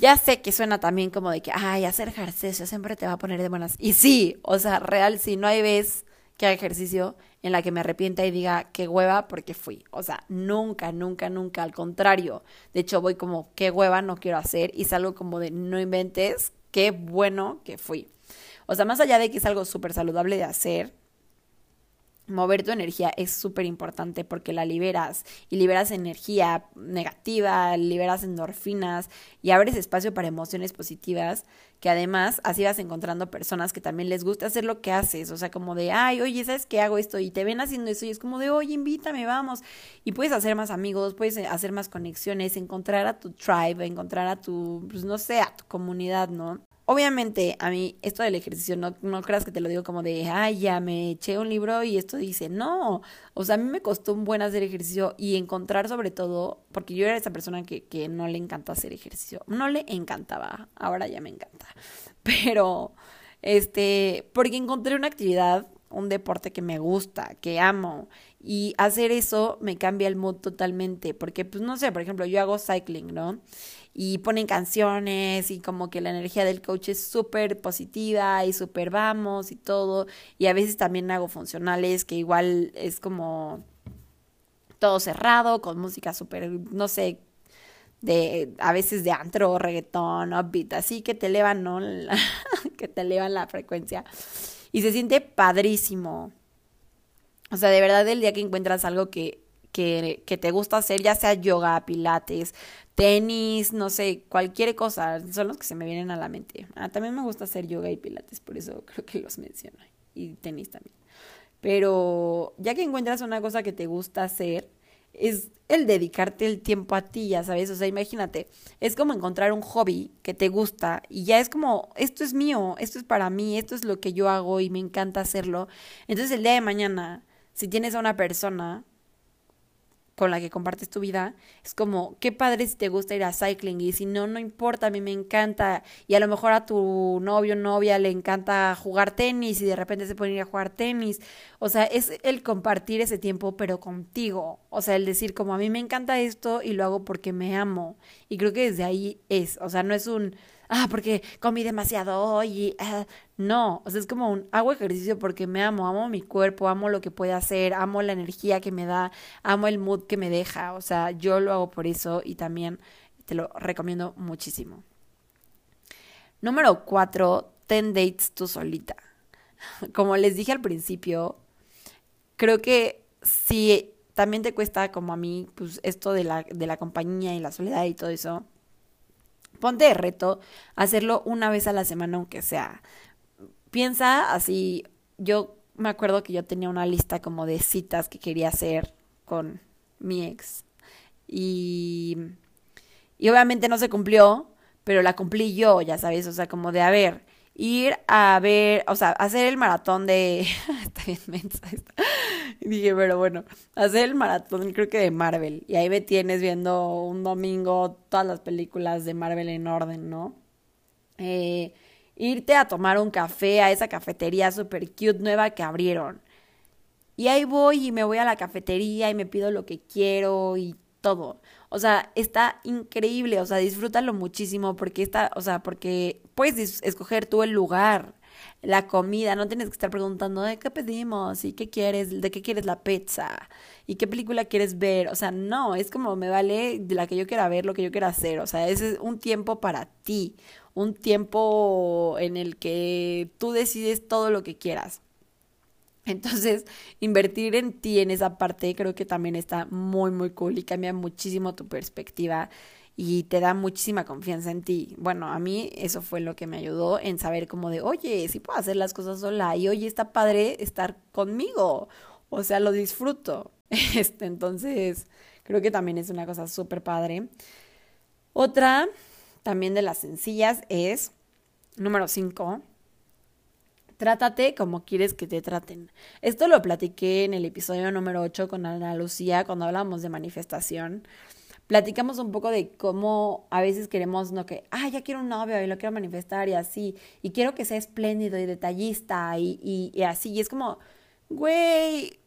Ya sé que suena también como de que, ay, hacer ejercicio siempre te va a poner de buenas. Y sí, o sea, real, sí, no hay vez que haga ejercicio en la que me arrepienta y diga qué hueva porque fui. O sea, nunca, nunca, nunca. Al contrario. De hecho, voy como qué hueva no quiero hacer y salgo como de no inventes, qué bueno que fui. O sea, más allá de que es algo súper saludable de hacer, mover tu energía es súper importante porque la liberas y liberas energía negativa, liberas endorfinas y abres espacio para emociones positivas que además así vas encontrando personas que también les gusta hacer lo que haces, o sea, como de, ay, oye, ¿sabes qué hago esto? Y te ven haciendo eso y es como de, oye, invítame, vamos. Y puedes hacer más amigos, puedes hacer más conexiones, encontrar a tu tribe, encontrar a tu, pues no sé, a tu comunidad, ¿no? Obviamente, a mí, esto del ejercicio, no, no creas que te lo digo como de, ay, ya me eché un libro y esto dice, no. O sea, a mí me costó un buen hacer ejercicio y encontrar sobre todo, porque yo era esa persona que, que no le encanta hacer ejercicio. No le encantaba, ahora ya me encanta. Pero, este, porque encontré una actividad, un deporte que me gusta, que amo. Y hacer eso me cambia el mood totalmente. Porque, pues, no sé, por ejemplo, yo hago cycling, ¿no? Y ponen canciones y como que la energía del coach es súper positiva y súper vamos y todo. Y a veces también hago funcionales que igual es como todo cerrado, con música súper, no sé, de a veces de antro, reggaetón, upbeat, así que te elevan, ¿no? que te elevan la frecuencia. Y se siente padrísimo. O sea, de verdad el día que encuentras algo que, que, que te gusta hacer, ya sea yoga, pilates, tenis, no sé, cualquier cosa, son los que se me vienen a la mente. Ah, también me gusta hacer yoga y pilates, por eso creo que los menciono. Y tenis también. Pero ya que encuentras una cosa que te gusta hacer, es el dedicarte el tiempo a ti, ya sabes, o sea, imagínate, es como encontrar un hobby que te gusta y ya es como, esto es mío, esto es para mí, esto es lo que yo hago y me encanta hacerlo. Entonces el día de mañana, si tienes a una persona con la que compartes tu vida, es como, qué padre si te gusta ir a cycling y si no, no importa, a mí me encanta y a lo mejor a tu novio o novia le encanta jugar tenis y de repente se pueden ir a jugar tenis. O sea, es el compartir ese tiempo pero contigo. O sea, el decir como a mí me encanta esto y lo hago porque me amo. Y creo que desde ahí es, o sea, no es un ah, porque comí demasiado hoy. Ah, no, o sea, es como un, hago ejercicio porque me amo, amo mi cuerpo, amo lo que puede hacer, amo la energía que me da, amo el mood que me deja. O sea, yo lo hago por eso y también te lo recomiendo muchísimo. Número cuatro, ten dates tú solita. Como les dije al principio, creo que si también te cuesta como a mí, pues esto de la, de la compañía y la soledad y todo eso, ponte de reto hacerlo una vez a la semana, aunque sea. Piensa así, yo me acuerdo que yo tenía una lista como de citas que quería hacer con mi ex. Y, y obviamente no se cumplió, pero la cumplí yo, ya sabes, o sea, como de, a ver, ir a ver, o sea, hacer el maratón de... está bien mensa Dije, pero bueno, hacer el maratón creo que de Marvel. Y ahí me tienes viendo un domingo todas las películas de Marvel en orden, ¿no? Eh, irte a tomar un café a esa cafetería super cute nueva que abrieron. Y ahí voy y me voy a la cafetería y me pido lo que quiero y todo. O sea, está increíble, o sea, disfrútalo muchísimo porque está, o sea, porque puedes escoger tú el lugar, la comida, no tienes que estar preguntando de qué pedimos y qué quieres, de qué quieres la pizza y qué película quieres ver, o sea, no, es como me vale de la que yo quiera ver, lo que yo quiera hacer, o sea, ese es un tiempo para ti, un tiempo en el que tú decides todo lo que quieras. Entonces, invertir en ti en esa parte creo que también está muy, muy cool y cambia muchísimo tu perspectiva y te da muchísima confianza en ti. Bueno, a mí eso fue lo que me ayudó en saber como de, oye, sí puedo hacer las cosas sola y oye, está padre estar conmigo. O sea, lo disfruto. Este, entonces, creo que también es una cosa súper padre. Otra, también de las sencillas, es, número 5, Trátate como quieres que te traten. Esto lo platiqué en el episodio número 8 con Ana Lucía cuando hablamos de manifestación. Platicamos un poco de cómo a veces queremos, no que, ah, ya quiero un novio y lo quiero manifestar y así, y quiero que sea espléndido y detallista y, y, y así. Y es como, güey,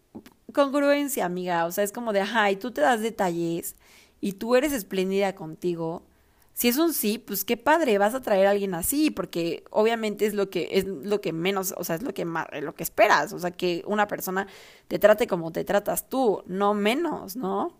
congruencia, amiga. O sea, es como de, ajá, y tú te das detalles y tú eres espléndida contigo Si es un sí, pues qué padre, vas a traer a alguien así, porque obviamente es lo que es lo que menos, o sea, es lo que más, lo que esperas, o sea, que una persona te trate como te tratas tú, no menos, ¿no?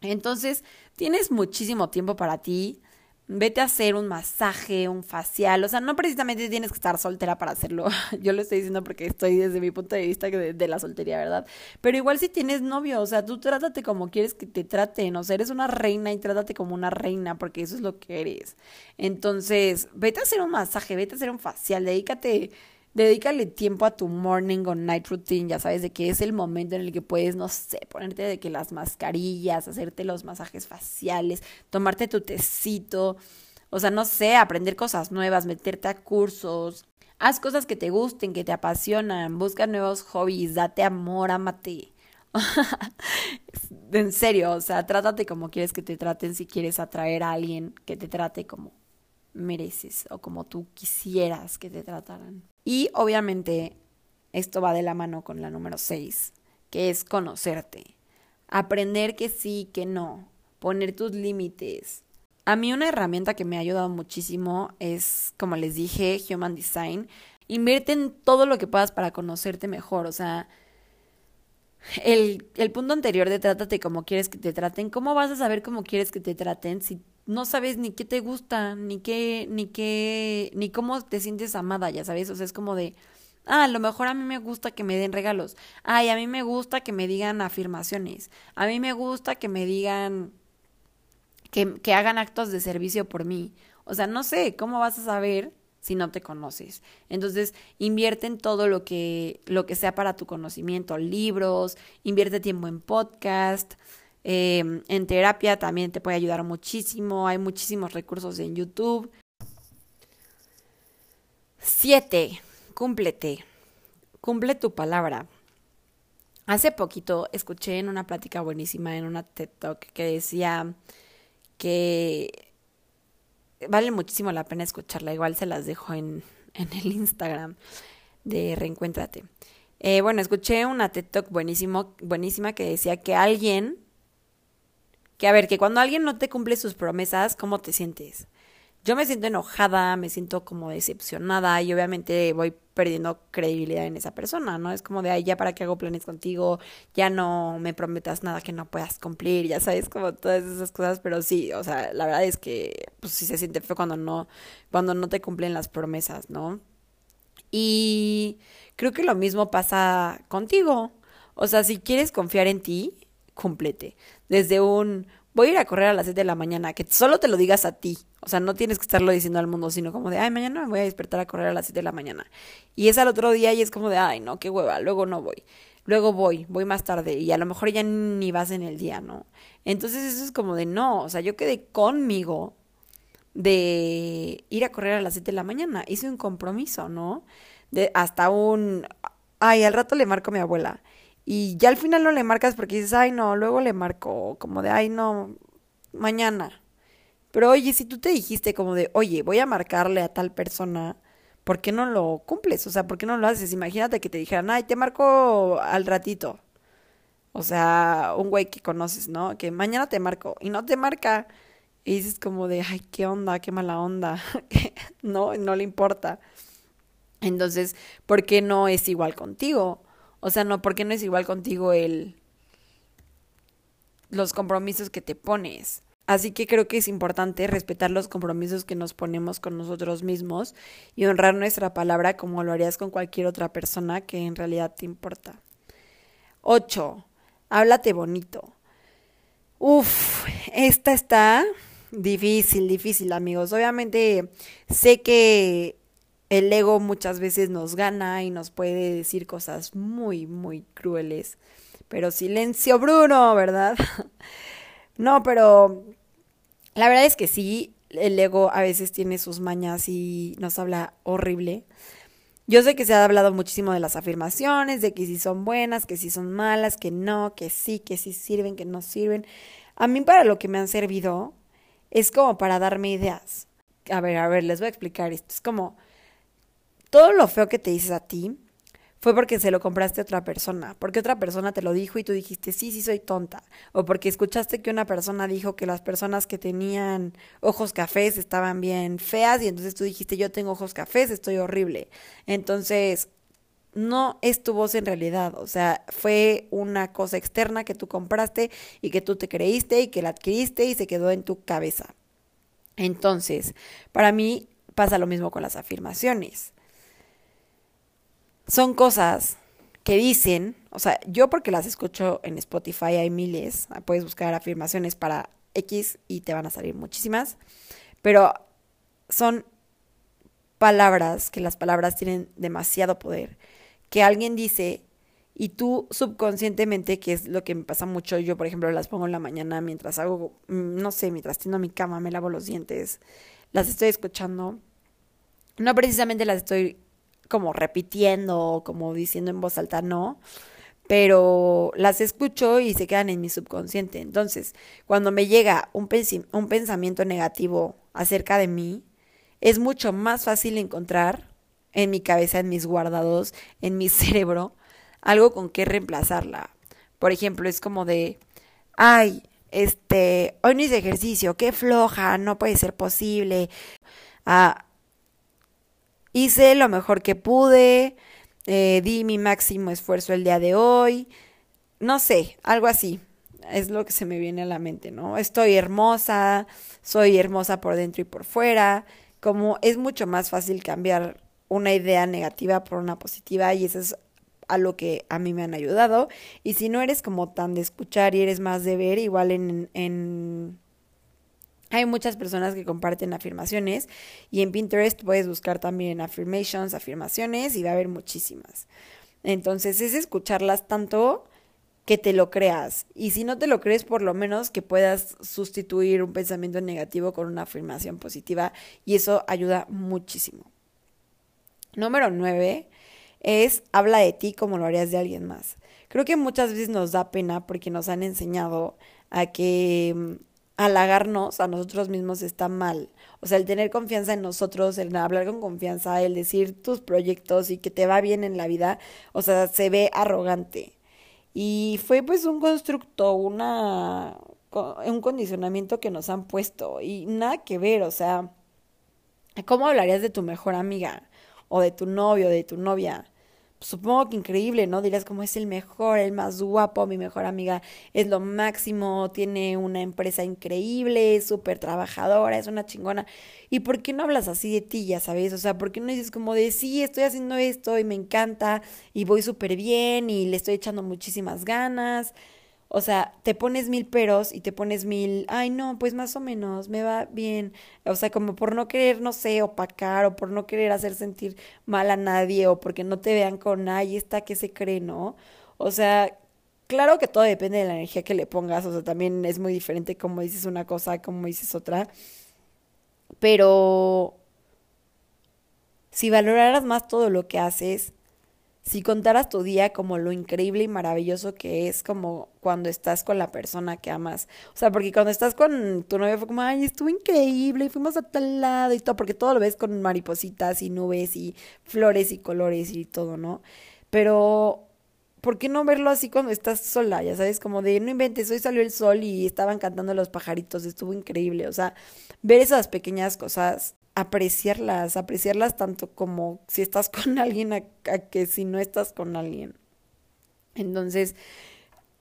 Entonces, tienes muchísimo tiempo para ti vete a hacer un masaje, un facial, o sea, no precisamente tienes que estar soltera para hacerlo, yo lo estoy diciendo porque estoy desde mi punto de vista de, la soltería, ¿verdad? Pero igual si tienes novio, o sea, tú trátate como quieres que te traten, o sea, eres una reina y trátate como una reina, porque eso es lo que eres. Entonces, vete a hacer un masaje, vete a hacer un facial, dedícate Dedícale tiempo a tu morning o night routine, ya sabes, de que es el momento en el que puedes, no sé, ponerte de que las mascarillas, hacerte los masajes faciales, tomarte tu tecito, o sea, no sé, aprender cosas nuevas, meterte a cursos, haz cosas que te gusten, que te apasionan, busca nuevos hobbies, date amor, amate. en serio, o sea, trátate como quieres que te traten si quieres atraer a alguien que te trate como mereces o como tú quisieras que te trataran. Y obviamente esto va de la mano con la número 6, que es conocerte. Aprender que sí, que no, poner tus límites. A mí una herramienta que me ha ayudado muchísimo es, como les dije, Human Design. Invierte en todo lo que puedas para conocerte mejor. O sea, el, el punto anterior de trátate como quieres que te traten. ¿Cómo vas a saber cómo quieres que te traten si no sabes ni qué te gusta, ni qué, ni qué, ni cómo te sientes amada, ya sabes, o sea, es como de, ah, a lo mejor a mí me gusta que me den regalos, ay, a mí me gusta que me digan afirmaciones, a mí me gusta que me digan, que, que hagan actos de servicio por mí, o sea, no sé, ¿cómo vas a saber si no te conoces. Entonces, invierte en todo lo que, lo que sea para tu conocimiento, libros, invierte tiempo en podcast, Em, en terapia también te puede ayudar muchísimo. Hay muchísimos recursos en YouTube. Siete, cúmplete. Cumple tu palabra. Hace poquito escuché en una plática buenísima en una TED Talk que decía que vale muchísimo la pena escucharla. Igual se las dejo en, el Instagram de Reencuéntrate. Eh, bueno, escuché una TED Talk buenísimo, buenísima que decía que alguien que a ver, que cuando alguien no te cumple sus promesas, ¿cómo te sientes? Yo me siento enojada, me siento como decepcionada y obviamente voy perdiendo credibilidad en esa persona, ¿no? Es como de, ay, ya para qué hago planes contigo, ya no me prometas nada que no puedas cumplir, ya sabes, como todas esas cosas, pero sí, o sea, la verdad es que, pues sí se siente feo cuando no, cuando no te cumplen las promesas, ¿no? Y creo que lo mismo pasa contigo. O sea, si quieres confiar en ti, cúmplete desde un voy a ir a correr a las 7 de la mañana, que solo te lo digas a ti. O sea, no tienes que estarlo diciendo al mundo, sino como de, ay, mañana me voy a despertar a correr a las 7 de la mañana. Y es al otro día y es como de, ay, no, qué hueva, luego no voy. Luego voy, voy más tarde y a lo mejor ya ni vas en el día, ¿no? Entonces eso es como de, no, o sea, yo quedé conmigo de ir a correr a las 7 de la mañana. Hice un compromiso, ¿no? De hasta un, ay, al rato le marco a mi abuela. Y ya al final no le marcas porque dices, ay, no, luego le marco, como de, ay, no, mañana. Pero oye, si tú te dijiste como de, oye, voy a marcarle a tal persona, ¿por qué no lo cumples? O sea, ¿por qué no lo haces? Imagínate que te dijeran, ay, te marco al ratito. O sea, un güey que conoces, ¿no? Que mañana te marco y no te marca. Y dices como de, ay, qué onda, qué mala onda. no, no le importa. Entonces, ¿por qué no es igual contigo? O sea, no, porque no es igual contigo el los compromisos que te pones. Así que creo que es importante respetar los compromisos que nos ponemos con nosotros mismos y honrar nuestra palabra como lo harías con cualquier otra persona que en realidad te importa. 8. Háblate bonito. Uf, esta está difícil, difícil amigos. Obviamente sé que el ego muchas veces nos gana y nos puede decir cosas muy, muy crueles. Pero silencio, Bruno, ¿verdad? no, pero la verdad es que sí, el ego a veces tiene sus mañas y nos habla horrible. Yo sé que se ha hablado muchísimo de las afirmaciones, de que si son buenas, que si son malas, que no, que sí, que sí sirven, que no sirven. A mí para lo que me han servido es como para darme ideas. A ver, a ver, les voy a explicar esto. Es como todo lo feo que te dices a ti, fue porque se lo compraste a otra persona, porque otra persona te lo dijo y tú dijiste, sí, sí, soy tonta, o porque escuchaste que una persona dijo que las personas que tenían ojos cafés estaban bien feas y entonces tú dijiste, yo tengo ojos cafés, estoy horrible. Entonces, no es tu voz en realidad, o sea, fue una cosa externa que tú compraste y que tú te creíste y que la adquiriste y se quedó en tu cabeza. Entonces, para mí pasa lo mismo con las afirmaciones. Son cosas que dicen, o sea, yo porque las escucho en Spotify hay miles, puedes buscar afirmaciones para X y te van a salir muchísimas, pero son palabras, que las palabras tienen demasiado poder que alguien dice y tú subconscientemente, que es lo que me pasa mucho, yo por ejemplo las pongo en la mañana mientras hago, mm, no sé, mientras tiendo mi cama, me lavo los dientes, las estoy escuchando. No precisamente las estoy como repitiendo, como diciendo en voz alta, no, pero las escucho y se quedan en mi subconsciente. Entonces, cuando me llega un, un pensamiento negativo acerca de mí, es mucho más fácil encontrar en mi cabeza, en mis guardados, en mi cerebro, algo con que reemplazarla. Por ejemplo, es como de, ay, este, hoy no hice ejercicio, qué floja, no puede ser posible. Ah, hice lo mejor que pude, eh, di mi máximo esfuerzo el día de hoy, no sé, algo así. Es lo que se me viene a la mente, ¿no? Estoy hermosa, soy hermosa por dentro y por fuera. Como es mucho más fácil cambiar una idea negativa por una positiva y eso es a lo que a mí me han ayudado. Y si no eres como tan de escuchar y eres más de ver, igual en, en... Hay muchas personas que comparten afirmaciones y en Pinterest puedes buscar también affirmations, afirmaciones y va a haber muchísimas. Entonces es escucharlas tanto que te lo creas. Y si no te lo crees, por lo menos que puedas sustituir un pensamiento negativo con una afirmación positiva y eso ayuda muchísimo. Número nueve es habla de ti como lo harías de alguien más. Creo que muchas veces nos da pena porque nos han enseñado a que mm, halagarnos a nosotros mismos está mal. O sea, el tener confianza en nosotros, el hablar con confianza, el decir tus proyectos y que te va bien en la vida, o sea, se ve arrogante. Y fue pues un constructo, una un condicionamiento que nos han puesto y nada que ver, o sea, ¿cómo hablarías de tu mejor amiga? o de tu novio, de tu novia. Supongo que increíble, ¿no? Dirás como es el mejor, el más guapo, mi mejor amiga es lo máximo, tiene una empresa increíble, es súper trabajadora, es una chingona. ¿Y por qué no hablas así de ti, ya sabes? O sea, ¿por qué no dices como de sí, estoy haciendo esto y me encanta y voy súper bien y le estoy echando muchísimas ganas? O sea, te pones mil peros y te pones mil, ay no, pues más o menos, me va bien. O sea, como por no querer, no sé, opacar o por no querer hacer sentir mal a nadie o porque no te vean con, ay, está que se cree, ¿no? O sea, claro que todo depende de la energía que le pongas, o sea, también es muy diferente como dices una cosa, como dices otra. Pero si valoraras más todo lo que haces, si contaras tu día como lo increíble y maravilloso que es como cuando estás con la persona que amas. O sea, porque cuando estás con tu novia fue como, ay, estuvo increíble y fuimos a tal lado y todo, porque todo lo ves con maripositas y nubes y flores y colores y todo, ¿no? Pero, ¿por qué no verlo así cuando estás sola? Ya sabes, como de, no inventes, hoy salió el sol y estaban cantando los pajaritos, estuvo increíble. O sea, ver esas pequeñas cosas apreciarlas, apreciarlas tanto como si estás con alguien a, que si no estás con alguien. Entonces,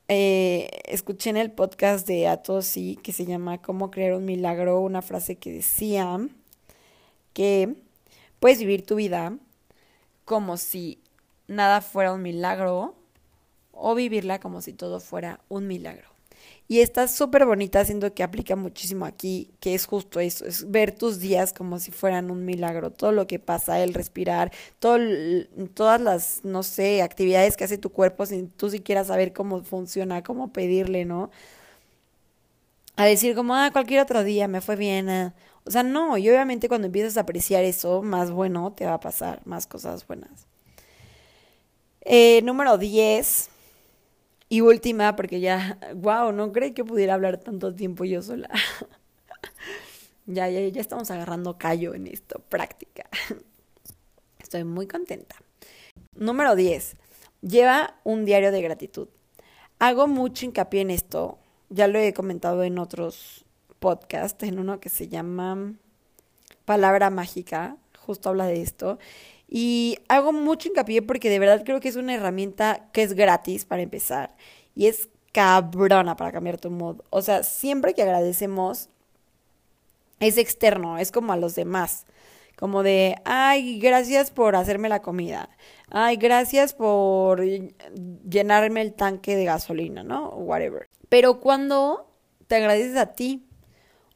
eh, escuché en el podcast de Atosi que se llama Cómo crear un milagro, una frase que decía que puedes vivir tu vida como si nada fuera un milagro o vivirla como si todo fuera un milagro. Y está súper bonita, siendo que aplica muchísimo aquí, que es justo eso, es ver tus días como si fueran un milagro, todo lo que pasa, el respirar, todo, todas las, no sé, actividades que hace tu cuerpo sin tú siquiera saber cómo funciona, cómo pedirle, ¿no? A decir como, ah, cualquier otro día me fue bien. Ah". O sea, no, y obviamente cuando empiezas a apreciar eso, más bueno te va a pasar, más cosas buenas. Eh, número 10 y última, porque ya, wow, no creí que pudiera hablar tanto tiempo yo sola. ya, ya, ya estamos agarrando callo en esto, práctica. Estoy muy contenta. Número 10. Lleva un diario de gratitud. Hago mucho hincapié en esto. Ya lo he comentado en otros podcasts, en uno que se llama Palabra Mágica, justo habla de esto. Y hago mucho hincapié porque de verdad creo que es una herramienta que es gratis para empezar. Y es cabrona para cambiar tu mood. O sea, siempre que agradecemos es externo, es como a los demás. Como de, ay, gracias por hacerme la comida. Ay, gracias por llenarme el tanque de gasolina, ¿no? Whatever. Pero cuando te agradeces a ti,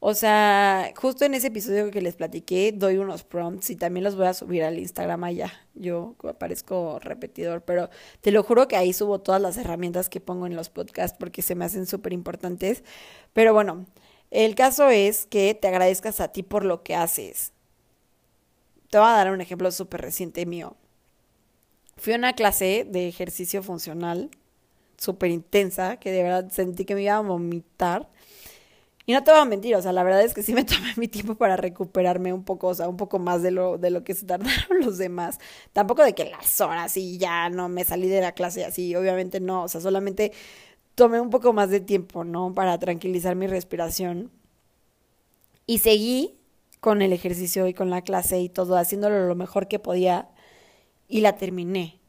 o sea, justo en ese episodio que les platiqué, doy unos prompts y también los voy a subir al Instagram allá. Yo aparezco repetidor, pero te lo juro que ahí subo todas las herramientas que pongo en los podcasts porque se me hacen súper importantes. Pero bueno, el caso es que te agradezcas a ti por lo que haces. Te voy a dar un ejemplo súper reciente mío. Fui a una clase de ejercicio funcional súper intensa, que de verdad sentí que me iba a vomitar. No te voy a mentir, o sea, la verdad es que sí me tomé mi tiempo para recuperarme un poco, o sea, un poco más de lo, de lo que se tardaron los demás. Tampoco de que las horas y ya no me salí de la clase así, obviamente no, o sea, solamente tomé un poco más de tiempo, ¿no? Para tranquilizar mi respiración. Y seguí con el ejercicio y con la clase y todo, haciéndolo lo mejor que podía y la terminé.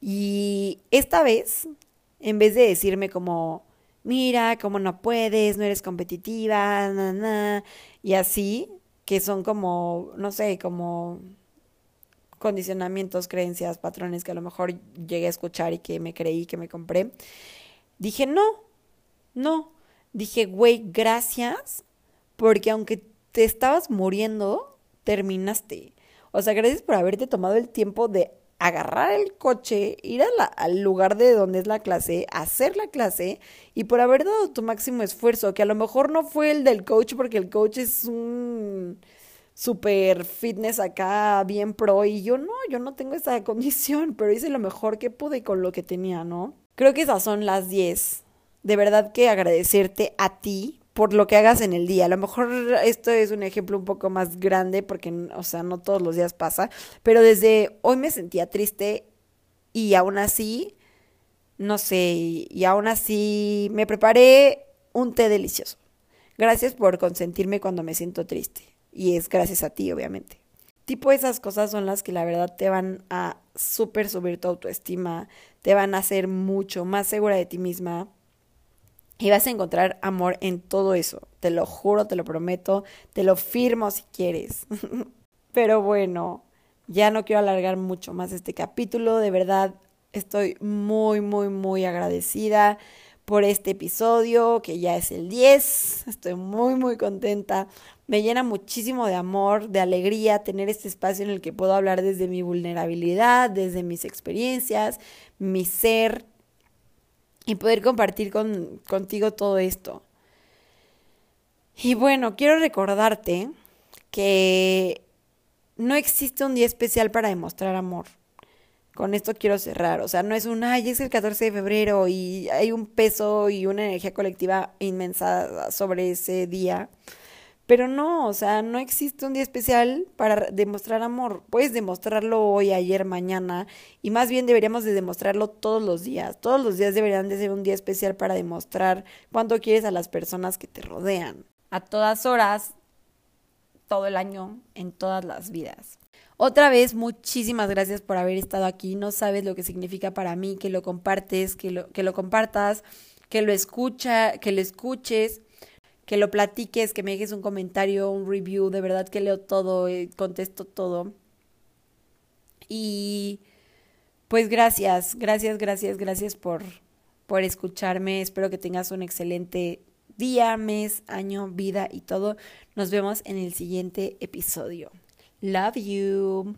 Y esta vez, en vez de decirme como, mira, cómo no puedes, no eres competitiva, na, y así, que son como, no sé, como condicionamientos, creencias, patrones que a lo mejor llegué a escuchar y que me creí, que me compré. Dije, no, no. Dije, güey, gracias, porque aunque te estabas muriendo, terminaste. O sea, gracias por haberte tomado el tiempo de agarrar el coche, ir al lugar de donde es la clase, hacer la clase y por haber dado tu máximo esfuerzo, que a lo mejor no fue el del coach porque el coach es un super fitness acá, bien pro y yo no, yo no tengo esa condición, pero hice lo mejor que pude con lo que tenía, ¿no? Creo que esas son las 10. De verdad que agradecerte a ti por lo que hagas en el día. A lo mejor esto es un ejemplo un poco más grande porque, o sea, no todos los días pasa, pero desde hoy me sentía triste y aún así, no sé, y, aún así me preparé un té delicioso. Gracias por consentirme cuando me siento triste. Y es gracias a ti, obviamente. Tipo esas cosas son las que la verdad te van a súper subir tu autoestima, te van a hacer mucho más segura de ti misma, y vas a encontrar amor en todo eso. Te lo juro, te lo prometo, te lo firmo si quieres. Pero bueno, ya no quiero alargar mucho más este capítulo. De verdad, estoy muy, muy, muy agradecida por este episodio, que ya es el 10. Estoy muy, muy contenta. Me llena muchísimo de amor, de alegría tener este espacio en el que puedo hablar desde mi vulnerabilidad, desde mis experiencias, mi ser, y poder compartir con, contigo todo esto. Y bueno, quiero recordarte que no existe un día especial para demostrar amor. Con esto quiero cerrar. O sea, no es un, ay, es el 14 de febrero y hay un peso y una energía colectiva inmensa sobre ese día. Pero no, o sea, no existe un día especial para demostrar amor. Puedes demostrarlo hoy, ayer, mañana, y más bien deberíamos de demostrarlo todos los días. Todos los días deberían de ser un día especial para demostrar cuánto quieres a las personas que te rodean. A todas horas, todo el año, en todas las vidas. Otra vez, muchísimas gracias por haber estado aquí. No sabes lo que significa para mí que lo compartes, que lo, que lo compartas, que lo escucha, que lo escuches que lo platiques, que me dejes un comentario, un review, de verdad que leo todo, eh, contesto todo. Y pues gracias, gracias, gracias, gracias por, por escucharme. Espero que tengas un excelente día, mes, año, vida y todo. Nos vemos en el siguiente episodio. Love you.